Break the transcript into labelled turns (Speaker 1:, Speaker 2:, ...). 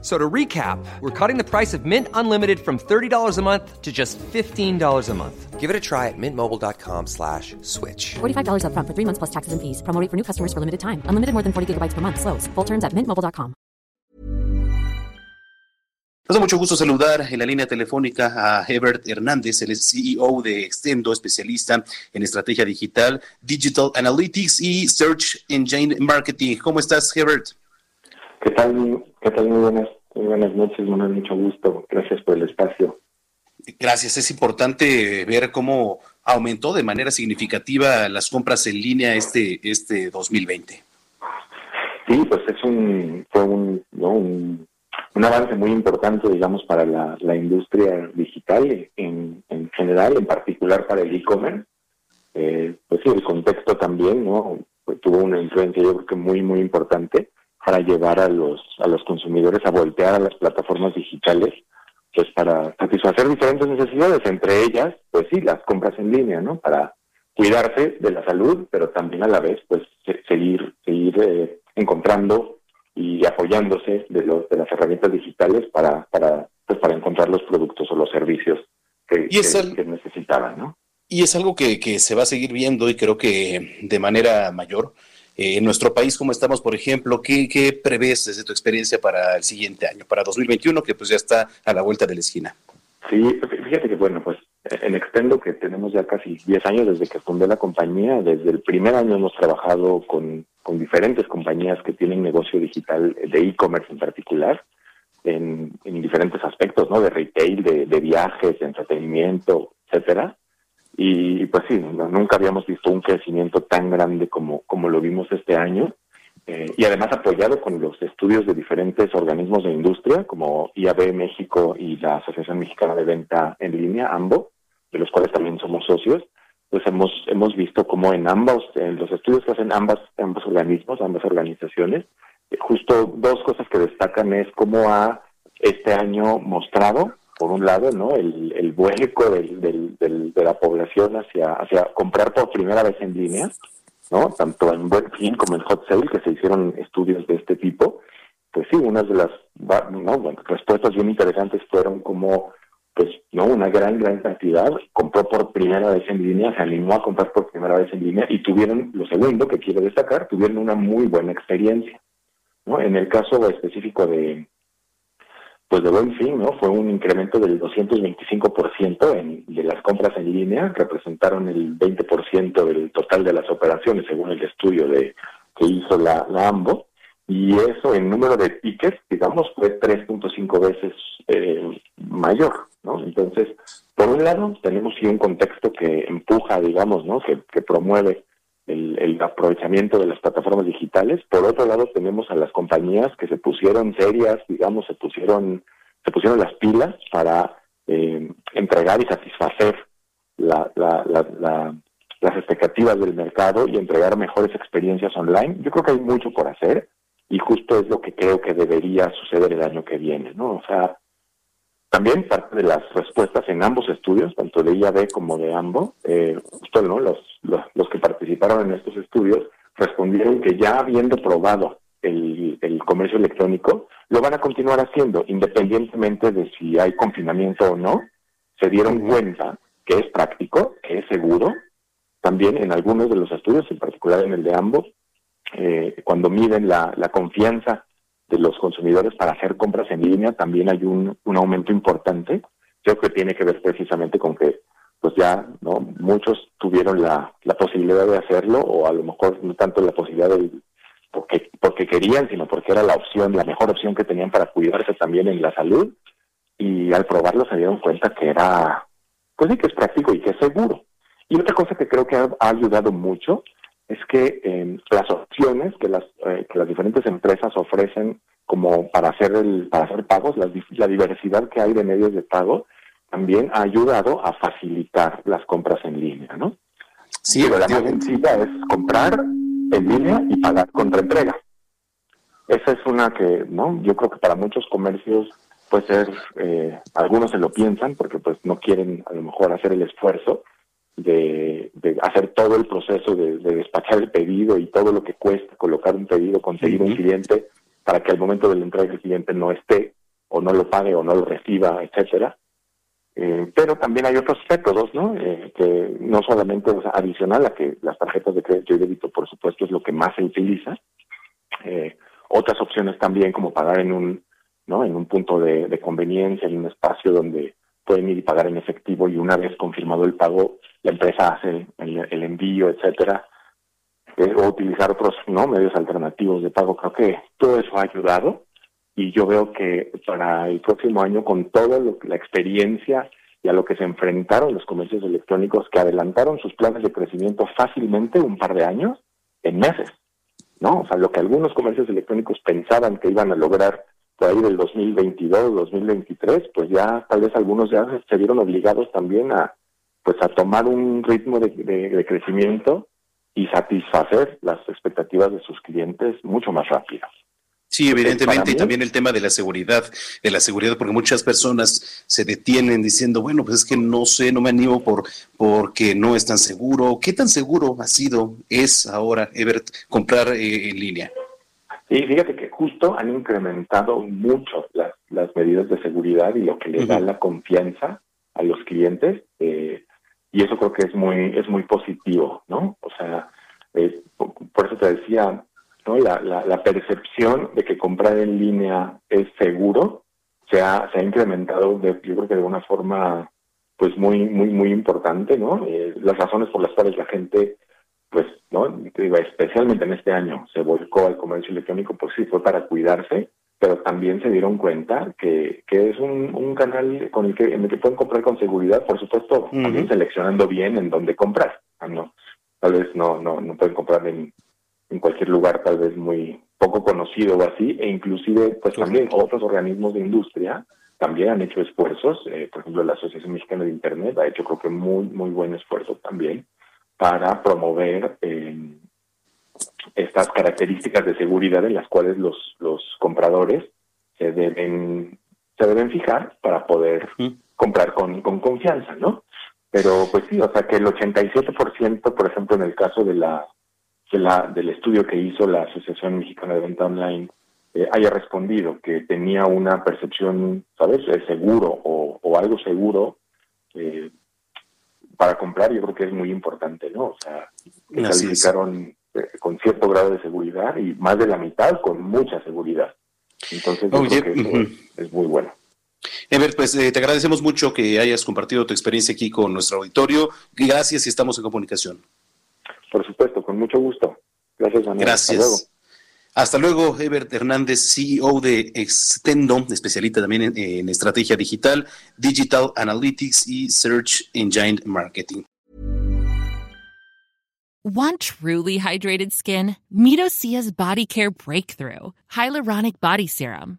Speaker 1: So to recap, we're cutting the price of Mint Unlimited from $30 a month to just $15 a month.
Speaker 2: Give it a try at mintmobile.com slash switch.
Speaker 3: $45 up front for three months plus taxes and fees. Promo rate for new customers for limited time. Unlimited more than 40 gigabytes per month. Slows. Full terms at mintmobile.com.
Speaker 4: Nos da mucho gusto saludar en la línea telefónica a Hebert Hernández, el CEO de Extendo, especialista en estrategia digital, Digital Analytics y Search Engine Marketing. ¿Cómo estás, Hebert?
Speaker 5: ¿Qué tal? ¿Qué tal? Muy buenas, muy buenas noches, Manuel. Mucho gusto. Gracias por el espacio.
Speaker 4: Gracias. Es importante ver cómo aumentó de manera significativa las compras en línea este, este 2020.
Speaker 5: Sí, pues es un, fue un, ¿no? un, un, avance muy importante, digamos, para la, la industria digital en, en, general, en particular para el e-commerce. Eh, pues sí, el contexto también, ¿no? Pues tuvo una influencia, yo creo que muy, muy importante para llevar a los, a los consumidores a voltear a las plataformas digitales, pues para satisfacer diferentes necesidades, entre ellas, pues sí, las compras en línea, ¿no? Para cuidarse de la salud, pero también a la vez, pues seguir, seguir eh, encontrando y apoyándose de, los, de las herramientas digitales para, para, pues para encontrar los productos o los servicios que, que, necesitaban, ¿no?
Speaker 4: Y es algo que, que se va a seguir viendo y creo que de manera mayor en nuestro país, ¿cómo estamos, por ejemplo? ¿qué, ¿Qué prevés desde tu experiencia para el siguiente año, para 2021, que pues ya está a la vuelta de la esquina?
Speaker 5: Sí, fíjate que bueno, pues en Extendo, que tenemos ya casi 10 años desde que fundé la compañía, desde el primer año hemos trabajado con, con diferentes compañías que tienen negocio digital de e-commerce en particular, en, en, diferentes aspectos, ¿no? De retail, de viajes, de entretenimiento, etcétera. Y pues sí, nunca habíamos visto un crecimiento tan grande como, como lo vimos este año. Eh, y además apoyado con los estudios de diferentes organismos de industria, como IAB México y la Asociación Mexicana de Venta en Línea, AMBO, de los cuales también somos socios, pues hemos, hemos visto como en ambos, en los estudios que hacen ambas, ambos organismos, ambas organizaciones, eh, justo dos cosas que destacan es cómo ha este año mostrado por un lado, ¿no? El, el vuelco del, de la población hacia, comprar por primera vez en línea, ¿no? Tanto en Buen como en Hot Sale, que se hicieron estudios de este tipo. Pues sí, unas de las respuestas bien interesantes fueron como, pues, ¿no? Una gran, gran cantidad compró por primera vez en línea, se animó a comprar por primera vez en línea y tuvieron, lo segundo que quiero destacar, tuvieron una muy buena experiencia, ¿no? En el caso específico de, pues de buen fin, ¿no? Fue un incremento del 225% en, de las compras en línea, representaron el 20% del total de las operaciones, según el estudio de que hizo la, la AMBO, y eso en número de tickets, digamos, fue 3.5 veces eh, mayor, ¿no? Entonces, por un lado, tenemos sí un contexto que empuja, digamos, ¿no? Que, que promueve el, aprovechamiento de las plataformas digitales. Por otro lado, tenemos a las compañías que se pusieron serias, digamos, se pusieron, se pusieron las pilas para eh, entregar y satisfacer la, la, la, las expectativas del mercado y entregar mejores experiencias online. Yo creo que hay mucho por hacer y justo es lo que creo que debería suceder el año que viene, ¿no? O sea, también parte de las respuestas en ambos estudios, tanto de IAB como de AMBO, eh, justo ¿no? los, participaron en estos estudios respondieron que ya habiendo probado el, el comercio electrónico, lo van a continuar haciendo, independientemente de si hay confinamiento o no, se dieron cuenta que es práctico, que es seguro. También en algunos de los estudios, en particular en el de ambos, eh, cuando miden la, la confianza de los consumidores para hacer compras en línea también hay un, un aumento importante. Creo que tiene que ver precisamente con que pues ya no muchos tuvieron la, la posibilidad de hacerlo o a lo mejor no tanto la posibilidad de porque porque querían sino porque era la opción la mejor opción que tenían para cuidarse también en la salud. Y al probarlo se dieron cuenta que era pues sí que es práctico y que es seguro. Y otra cosa que creo que ha, ayudado mucho es que eh, las opciones que las, eh, que las diferentes empresas ofrecen como para hacer el para hacer pagos, la, la, diversidad que hay de medios de pago también ha ayudado a facilitar las compras en línea, ¿no?
Speaker 4: Sí,
Speaker 5: Pero la más sencilla es comprar en línea y pagar contra entrega. esa es una que, ¿no? Yo creo que para muchos comercios puede ser, eh, algunos se lo piensan porque pues no quieren a lo mejor hacer el esfuerzo de, hacer todo el proceso de, despachar el pedido y todo lo que cuesta colocar un pedido, conseguir un cliente para que al momento de la entrega el cliente no esté o no lo pague o no lo reciba, etcétera. Eh, pero también hay otros métodos, ¿no? Eh, que no solamente, adicional a que las tarjetas de crédito y débito, por supuesto, es lo que más se utiliza. Eh, otras opciones también, como pagar en un, ¿no? En un punto de, conveniencia, en un espacio donde pueden ir y pagar en efectivo y una vez confirmado el pago, la empresa hace el, envío, etcétera. o utilizar otros, ¿no? Medios alternativos de pago. Creo que todo eso ha ayudado y yo veo que para el próximo año, con toda la experiencia y a lo que se enfrentaron los comercios electrónicos que adelantaron sus planes de crecimiento fácilmente un par de años, en meses, ¿no? O sea, lo que algunos comercios electrónicos pensaban que iban a lograr por ahí del 2022, 2023, pues ya tal vez algunos ya se vieron obligados también a pues a tomar un ritmo de, de crecimiento y satisfacer las expectativas de sus clientes mucho más rápido.
Speaker 4: Sí, evidentemente, y también el tema de la seguridad, de la seguridad, porque muchas personas se detienen diciendo, bueno, pues es que no sé, no me animo por porque no es tan seguro. ¿Qué tan seguro ha sido, es ahora, Ebert, comprar eh, en línea?
Speaker 5: Sí, fíjate que justo han incrementado mucho las, las medidas de seguridad y lo que le da la confianza a los clientes, eh, y eso creo que es muy, es muy positivo, ¿no? O sea, por eso te decía, la, la, percepción de que comprar en línea es seguro se ha, se ha incrementado, de, yo creo que de una forma pues muy muy muy importante, ¿no? Eh, las razones por las cuales la gente, pues, ¿no? especialmente en este año se volcó al comercio electrónico, pues sí, fue para cuidarse, pero también se dieron cuenta que, que es un, un canal con el que, en el que pueden comprar con seguridad, por supuesto, también seleccionando bien en dónde comprar. No, tal vez no, no, no pueden comprar en en cualquier lugar tal vez muy poco conocido o así, e inclusive pues también otros organismos de industria también han hecho esfuerzos, eh, por ejemplo la Asociación Mexicana de Internet ha hecho creo que muy, muy buen esfuerzo también para promover eh, estas características de seguridad en las cuales los, los compradores se deben, se deben fijar para poder comprar con, con confianza, ¿no? Pero pues sí, o sea que el 87%, por ejemplo, en el caso de la la, del estudio que hizo la Asociación Mexicana de Venta Online eh, haya respondido que tenía una percepción, ¿sabes?, de seguro o, algo seguro eh, para comprar, yo creo que es muy importante, ¿no? O sea, calificaron eh, con cierto grado de seguridad y más de la mitad con mucha seguridad. Entonces, yo creo que es muy bueno.
Speaker 4: Ever, pues te agradecemos mucho que hayas compartido tu experiencia aquí con nuestro auditorio. Gracias y estamos en comunicación.
Speaker 5: Con mucho gusto. Gracias, Daniel.
Speaker 4: Gracias. Hasta luego. Hasta Ebert Hernández, CEO de Extendo, especialista también en, en estrategia digital, Digital Analytics y Search Engine Marketing.
Speaker 6: Want truly hydrated skin? Meet Osea's Body Care Breakthrough Hyaluronic Body Serum.